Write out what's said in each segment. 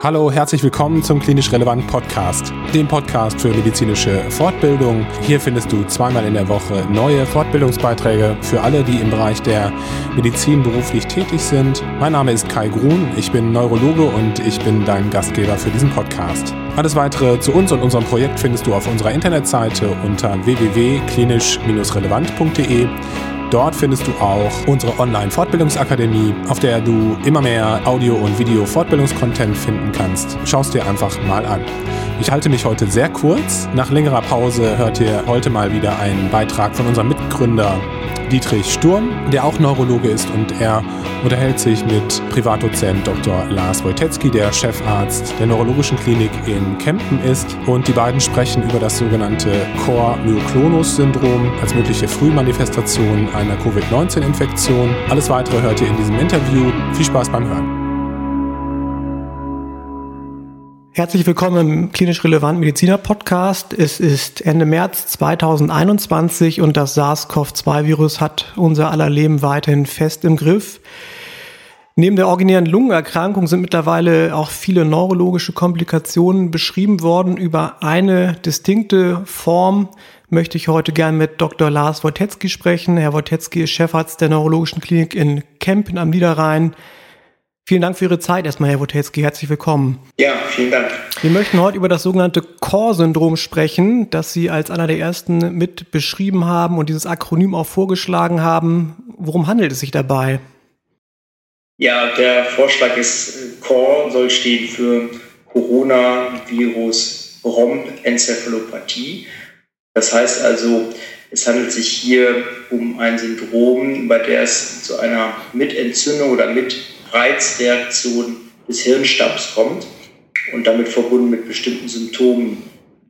Hallo, herzlich willkommen zum Klinisch Relevant Podcast, dem Podcast für medizinische Fortbildung. Hier findest du zweimal in der Woche neue Fortbildungsbeiträge für alle, die im Bereich der Medizin beruflich tätig sind. Mein Name ist Kai Grun, ich bin Neurologe und ich bin dein Gastgeber für diesen Podcast. Alles weitere zu uns und unserem Projekt findest du auf unserer Internetseite unter www.klinisch-relevant.de. Dort findest du auch unsere Online-Fortbildungsakademie, auf der du immer mehr Audio- und Video-Fortbildungskontent finden kannst. Schau es dir einfach mal an. Ich halte mich heute sehr kurz. Nach längerer Pause hört ihr heute mal wieder einen Beitrag von unserem Mitgründer Dietrich Sturm, der auch Neurologe ist und er unterhält sich mit Privatdozent Dr. Lars Wojtecki, der Chefarzt der Neurologischen Klinik in Kempen ist. Und die beiden sprechen über das sogenannte Core-Myoklonos-Syndrom als mögliche Frühmanifestation einer Covid-19-Infektion. Alles weitere hört ihr in diesem Interview. Viel Spaß beim Hören. Herzlich willkommen im klinisch relevanten Mediziner Podcast. Es ist Ende März 2021 und das SARS-CoV-2-Virus hat unser aller Leben weiterhin fest im Griff. Neben der originären Lungenerkrankung sind mittlerweile auch viele neurologische Komplikationen beschrieben worden. Über eine distinkte Form möchte ich heute gern mit Dr. Lars Wojtecki sprechen. Herr Wojtecki ist Chefarzt der Neurologischen Klinik in Kempen am Niederrhein. Vielen Dank für Ihre Zeit erstmal, Herr Wotelski. Herzlich willkommen. Ja, vielen Dank. Wir möchten heute über das sogenannte Core-Syndrom sprechen, das Sie als einer der ersten mit beschrieben haben und dieses Akronym auch vorgeschlagen haben. Worum handelt es sich dabei? Ja, der Vorschlag ist, Core soll stehen für Coronavirus Bronenzephalopathie. Das heißt also, es handelt sich hier um ein Syndrom, bei der es zu einer Mitentzündung oder mit Reizreaktion des Hirnstamms kommt und damit verbunden mit bestimmten Symptomen,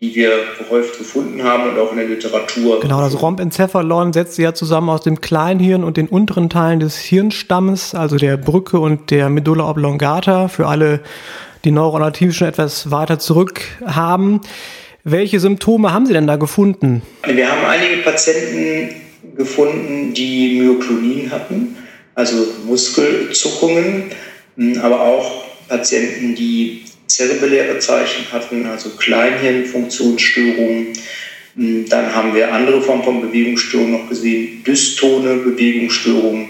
die wir gehäuft gefunden haben und auch in der Literatur. Genau, das Rhombencephalon setzt sich ja zusammen aus dem Kleinhirn und den unteren Teilen des Hirnstammes, also der Brücke und der Medulla oblongata, für alle, die neuroanatom schon etwas weiter zurück haben. Welche Symptome haben Sie denn da gefunden? Wir haben einige Patienten gefunden, die Myoklonin hatten also Muskelzuckungen, hm, aber auch Patienten, die zerebelläre Zeichen hatten, also Kleinhirnfunktionsstörungen. Hm, dann haben wir andere Formen von Bewegungsstörungen noch gesehen, dystone Bewegungsstörungen.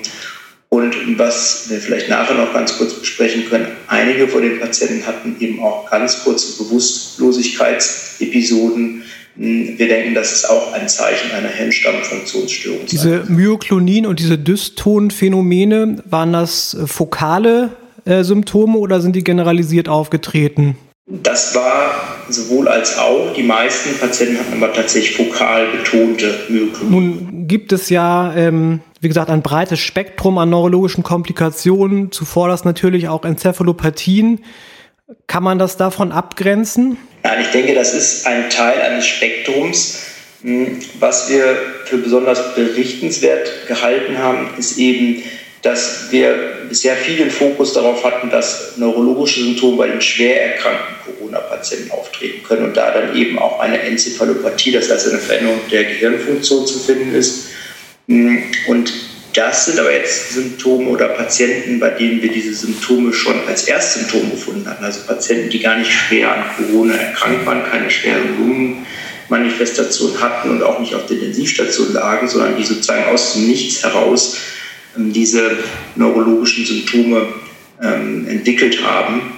Und was wir vielleicht nachher noch ganz kurz besprechen können, einige von den Patienten hatten eben auch ganz kurze Bewusstlosigkeitsepisoden, wir denken, das ist auch ein Zeichen einer Hirnstammfunktionsstörung. Diese Myoklonin und diese Dystonphänomene, waren das äh, fokale äh, Symptome oder sind die generalisiert aufgetreten? Das war sowohl als auch. Die meisten Patienten hatten aber tatsächlich fokal betonte Myoklonin. Nun gibt es ja, ähm, wie gesagt, ein breites Spektrum an neurologischen Komplikationen, zuvor das natürlich auch Enzephalopathien. Kann man das davon abgrenzen? Nein, ich denke, das ist ein Teil eines Spektrums. Hm, was wir für besonders berichtenswert gehalten haben, ist eben, dass wir bisher viel den Fokus darauf hatten, dass neurologische Symptome bei den schwer erkrankten Corona-Patienten auftreten können und da dann eben auch eine Enzephalopathie, das heißt eine Veränderung der Gehirnfunktion zu finden ist. Hm, und das sind aber jetzt Symptome oder Patienten, bei denen wir diese Symptome schon als Erstsymptom gefunden hatten. Also Patienten, die gar nicht schwer an Corona erkrankt waren, keine schweren Lungenmanifestationen hatten und auch nicht auf der Intensivstation lagen, sondern die sozusagen aus dem Nichts heraus ähm, diese neurologischen Symptome ähm, entwickelt haben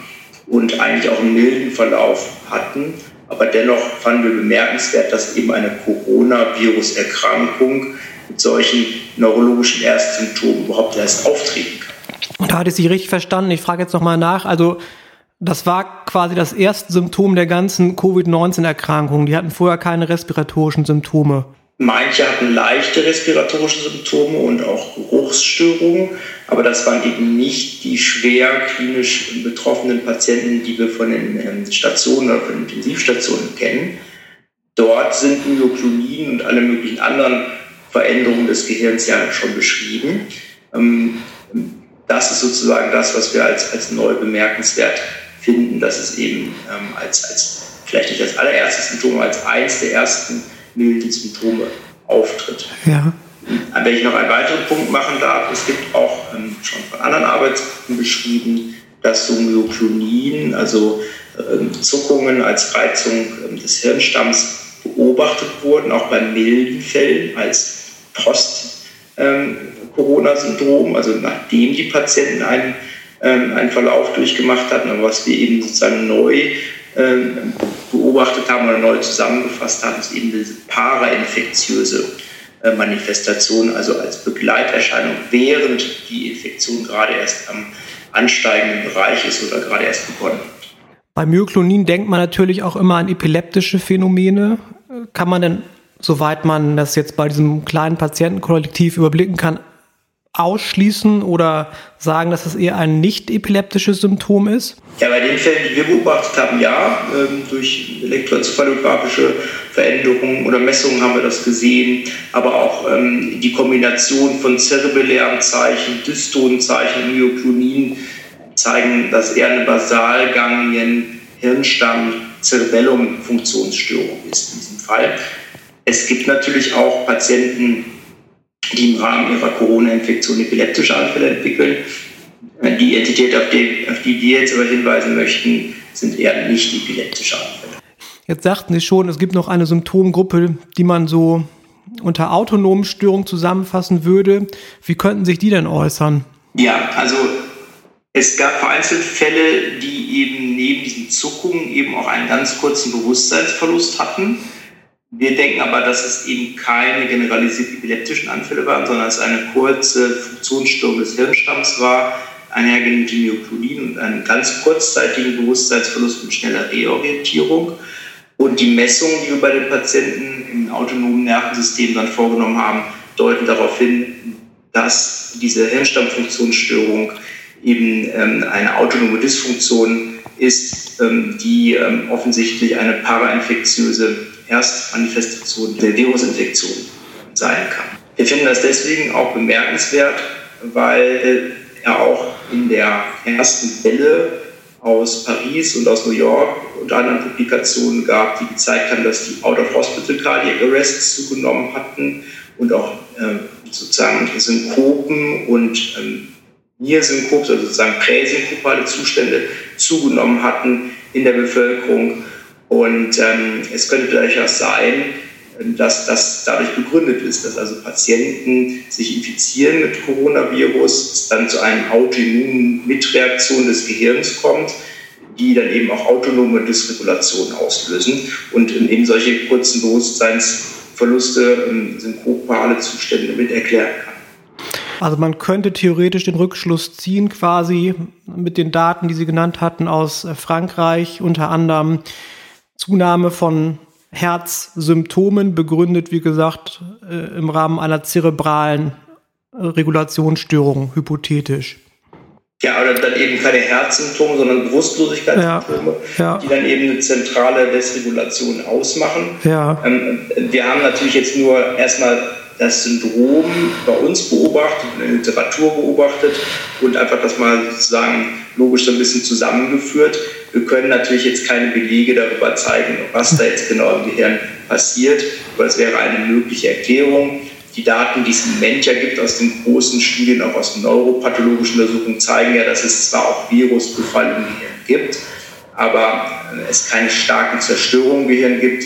und eigentlich auch einen milden Verlauf hatten. Aber dennoch fanden wir bemerkenswert, dass eben eine Coronavirus-Erkrankung mit solchen neurologischen Erstsymptomen überhaupt erst auftreten kann. Und da hatte ich Sie richtig verstanden. Ich frage jetzt nochmal nach. Also das war quasi das erste Symptom der ganzen Covid-19-Erkrankung. Die hatten vorher keine respiratorischen Symptome. Manche hatten leichte respiratorische Symptome und auch Geruchsstörungen, aber das waren eben nicht die schwer klinisch betroffenen Patienten, die wir von den ähm, Stationen oder von den Intensivstationen kennen. Dort sind Myoklonin und alle möglichen anderen Veränderungen des Gehirns ja schon beschrieben. Ähm, das ist sozusagen das, was wir als, als neu bemerkenswert finden, dass es eben ähm, als, als, vielleicht nicht als allererstes Symptom, als eins der ersten milden Symptome auftritt. Ja. Wenn ich noch einen weiteren Punkt machen darf, es gibt auch ähm, schon von anderen Arbeitsgruppen beschrieben, dass so Myoklonin, also Zuckungen als Reizung des Hirnstamms beobachtet wurden, auch bei milden Fällen als Post-Corona-Syndrom, also nachdem die Patienten einen, einen Verlauf durchgemacht hatten, aber was wir eben sozusagen neu beobachtet haben oder neu zusammengefasst haben, ist eben diese parainfektiöse äh, Manifestation, also als Begleiterscheinung, während die Infektion gerade erst am ansteigenden Bereich ist oder gerade erst begonnen. Bei Myoklonin denkt man natürlich auch immer an epileptische Phänomene. Kann man denn, soweit man das jetzt bei diesem kleinen Patientenkollektiv überblicken kann, ausschließen oder sagen, dass es eher ein nicht epileptisches Symptom ist? Ja, bei den Fällen, die wir beobachtet haben, ja. Ähm, durch elektroencephalographische Veränderungen oder Messungen haben wir das gesehen. Aber auch ähm, die Kombination von zerebellären Zeichen, dystonen Zeichen, Myoklonin zeigen, dass eher eine Basalganglien, Hirnstamm, Cerebellum-Funktionsstörung ist in diesem Fall. Es gibt natürlich auch Patienten, die im Rahmen ihrer Corona-Infektion epileptische Anfälle entwickeln. Die Entität, auf die, auf die wir jetzt aber hinweisen möchten, sind eher nicht epileptische Anfälle. Jetzt sagten Sie schon, es gibt noch eine Symptomgruppe, die man so unter autonomen Störungen zusammenfassen würde. Wie könnten sich die denn äußern? Ja, also es gab vereinzelt Fälle, die eben neben diesen Zuckungen eben auch einen ganz kurzen Bewusstseinsverlust hatten. Wir denken aber, dass es eben keine generalisierten epileptischen Anfälle waren, sondern es eine kurze Funktionsstörung des Hirnstamms war, einhergehend mit Myoklonin und einen ganz kurzzeitigen Bewusstseinsverlust mit schneller Reorientierung. Und die Messungen, die wir bei den Patienten im autonomen Nervensystem dann vorgenommen haben, deuten darauf hin, dass diese Hirnstammfunktionsstörung eben ähm, eine autonome Dysfunktion ist, ähm, die ähm, offensichtlich eine parainfektiöse Erstmanifestation der Virusinfektion sein kann. Wir finden das deswegen auch bemerkenswert, weil er auch in der ersten Welle aus Paris und aus New York und anderen Publikationen gab, die gezeigt haben, dass die Out-of-Hospital Cardiac Arrests zugenommen hatten und auch äh, sozusagen Synkopen und ähm, Niersynkops, also sozusagen präsynkopale Zustände zugenommen hatten in der Bevölkerung. Und ähm, es könnte durchaus sein, dass das dadurch begründet ist, dass also Patienten sich infizieren mit Coronavirus, es dann zu einer autoimmunen Mitreaktion des Gehirns kommt, die dann eben auch autonome Dysregulation auslösen und eben solche kurzen Bewusstseinsverluste, ähm, synkopale Zustände mit erklären kann. Also man könnte theoretisch den Rückschluss ziehen, quasi mit den Daten, die Sie genannt hatten aus äh, Frankreich, unter anderem Zunahme von Herzsymptomen, begründet, wie gesagt, äh, im Rahmen einer zerebralen äh, Regulationsstörung, hypothetisch. Ja, oder dann eben keine Herzsymptome, sondern Bewusstlosigkeitssymptome, ja, ja. die dann eben eine zentrale Desregulation ausmachen. Ja. Ähm, wir haben natürlich jetzt nur erstmal das Syndrom bei uns beobachtet, in der Literatur beobachtet und einfach das mal sozusagen logisch so ein bisschen zusammengeführt. Wir können natürlich jetzt keine Belege darüber zeigen, was da jetzt genau im Gehirn passiert, aber es wäre eine mögliche Erklärung. Die Daten, die es im Moment ja gibt aus den großen Studien, auch aus neuropathologischen Untersuchungen, zeigen ja, dass es zwar auch Virusbefall im Gehirn gibt, aber es keine starken Zerstörungen im Gehirn gibt,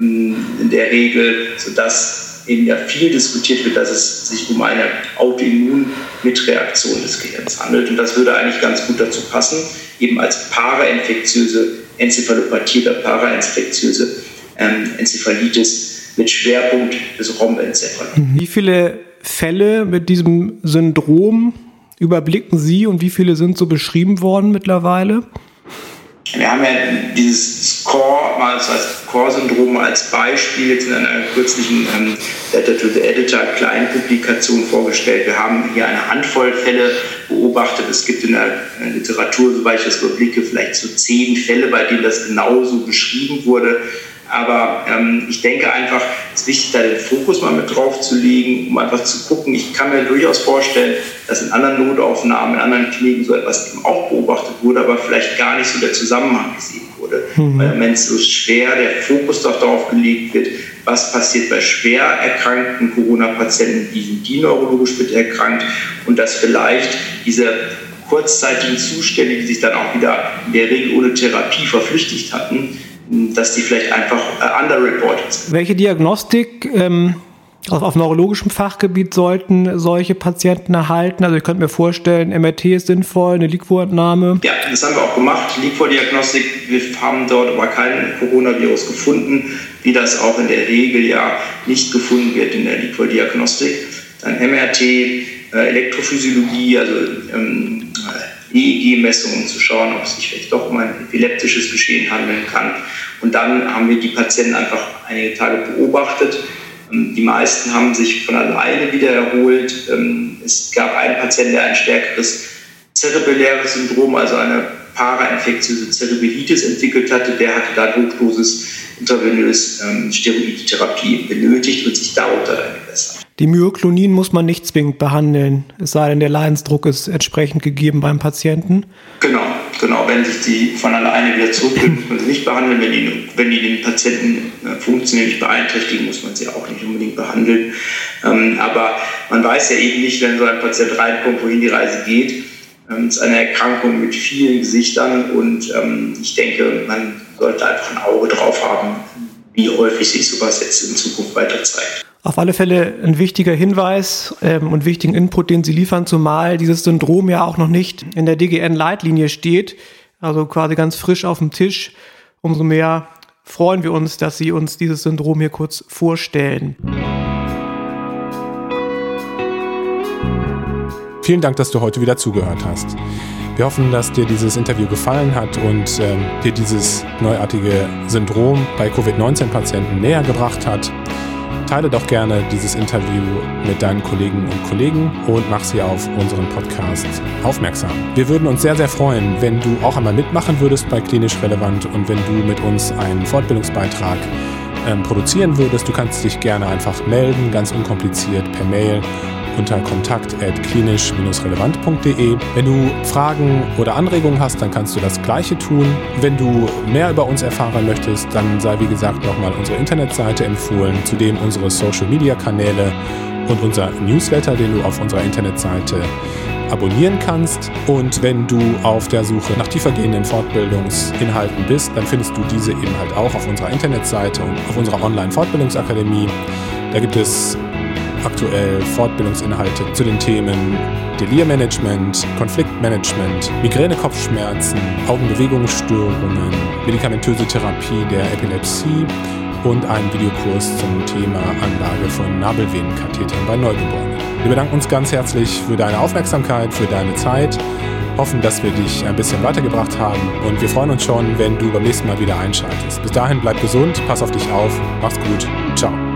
in der Regel, sodass eben ja viel diskutiert wird, dass es sich um eine Autoimmunmitreaktion des Gehirns handelt. Und das würde eigentlich ganz gut dazu passen, eben als parainfektiöse Enzephalopathie oder parainfektiöse ähm, Enzephalitis mit Schwerpunkt des Rhombencephalon. Mhm. Wie viele Fälle mit diesem Syndrom überblicken Sie und wie viele sind so beschrieben worden mittlerweile? Wir haben ja dieses Core, mal als Core-Syndrom als Beispiel jetzt in einer kürzlichen ähm, Letter to the Editor kleinen Publikation vorgestellt. Wir haben hier eine Handvoll Fälle beobachtet. Es gibt in der Literatur, soweit ich das überblicke, vielleicht so zehn Fälle, bei denen das genauso beschrieben wurde. Aber ähm, ich denke einfach, es ist wichtig, da den Fokus mal mit drauf zu legen, um einfach zu gucken. Ich kann mir durchaus vorstellen, dass in anderen Notaufnahmen, in anderen Kliniken so etwas eben auch beobachtet wurde, aber vielleicht gar nicht so der Zusammenhang gesehen wurde. Mhm. Weil im Moment so schwer der Fokus doch darauf gelegt wird, was passiert bei schwer erkrankten Corona-Patienten, die sind die neurologisch mit erkrankt und dass vielleicht diese kurzzeitigen Zustände, die sich dann auch wieder in der Regel ohne Therapie verflüchtigt hatten, dass die vielleicht einfach äh, underreported sind. Welche Diagnostik ähm, also auf neurologischem Fachgebiet sollten solche Patienten erhalten? Also ich könnte mir vorstellen, MRT ist sinnvoll, eine Liquorentnahme. Ja, das haben wir auch gemacht. Liquor-Diagnostik, wir haben dort aber keinen Coronavirus gefunden, wie das auch in der Regel ja nicht gefunden wird in der Liquor-Diagnostik. Dann MRT, äh, Elektrophysiologie, also ähm, EEG-Messungen, um zu schauen, ob es sich vielleicht doch um ein epileptisches Geschehen handeln kann. Und dann haben wir die Patienten einfach einige Tage beobachtet. Ähm, die meisten haben sich von alleine wieder erholt. Ähm, es gab einen Patienten, der ein stärkeres zerebelläres Syndrom, also eine parainfektiöse Cerebellitis entwickelt hatte. Der hatte da Hochdosis intravenös ähm, Steroidtherapie benötigt und sich darunter dann gebessert. Die Myoklonin muss man nicht zwingend behandeln, es sei denn, der Leidensdruck ist entsprechend gegeben beim Patienten. Genau, genau. Wenn sich die von alleine wieder zurückbilden, muss man sie nicht behandeln. Wenn die, wenn die den Patienten äh, funktionell beeinträchtigen, muss man sie auch nicht unbedingt behandeln. Ähm, aber man weiß ja eben nicht, wenn so ein Patient reinkommt, wohin die Reise geht. Ähm, es ist eine Erkrankung mit vielen Gesichtern und ähm, ich denke, man sollte einfach ein Auge drauf haben, wie häufig sich sowas jetzt in Zukunft weiter zeigt. Auf alle Fälle ein wichtiger Hinweis ähm, und wichtigen Input, den Sie liefern, zumal dieses Syndrom ja auch noch nicht in der DGN-Leitlinie steht, also quasi ganz frisch auf dem Tisch. Umso mehr freuen wir uns, dass Sie uns dieses Syndrom hier kurz vorstellen. Vielen Dank, dass du heute wieder zugehört hast. Wir hoffen, dass dir dieses Interview gefallen hat und äh, dir dieses neuartige Syndrom bei Covid-19-Patienten näher gebracht hat. Teile doch gerne dieses Interview mit deinen Kolleginnen und Kollegen und mach sie auf unseren Podcast aufmerksam. Wir würden uns sehr, sehr freuen, wenn du auch einmal mitmachen würdest bei Klinisch Relevant und wenn du mit uns einen Fortbildungsbeitrag ähm, produzieren würdest. Du kannst dich gerne einfach melden, ganz unkompliziert per Mail unter kontakt.klinisch-relevant.de. Wenn du Fragen oder Anregungen hast, dann kannst du das Gleiche tun. Wenn du mehr über uns erfahren möchtest, dann sei wie gesagt nochmal unsere Internetseite empfohlen, zudem unsere Social-Media-Kanäle und unser Newsletter, den du auf unserer Internetseite abonnieren kannst. Und wenn du auf der Suche nach tiefergehenden Fortbildungsinhalten bist, dann findest du diese eben halt auch auf unserer Internetseite und auf unserer Online-Fortbildungsakademie. Da gibt es aktuell Fortbildungsinhalte zu den Themen Delirmanagement, Konfliktmanagement, Migräne-Kopfschmerzen, Augenbewegungsstörungen, medikamentöse Therapie der Epilepsie und einen Videokurs zum Thema Anlage von Nabelvenenkathetern bei Neugeborenen. Wir bedanken uns ganz herzlich für deine Aufmerksamkeit, für deine Zeit, hoffen, dass wir dich ein bisschen weitergebracht haben und wir freuen uns schon, wenn du beim nächsten Mal wieder einschaltest. Bis dahin bleib gesund, pass auf dich auf, mach's gut, ciao.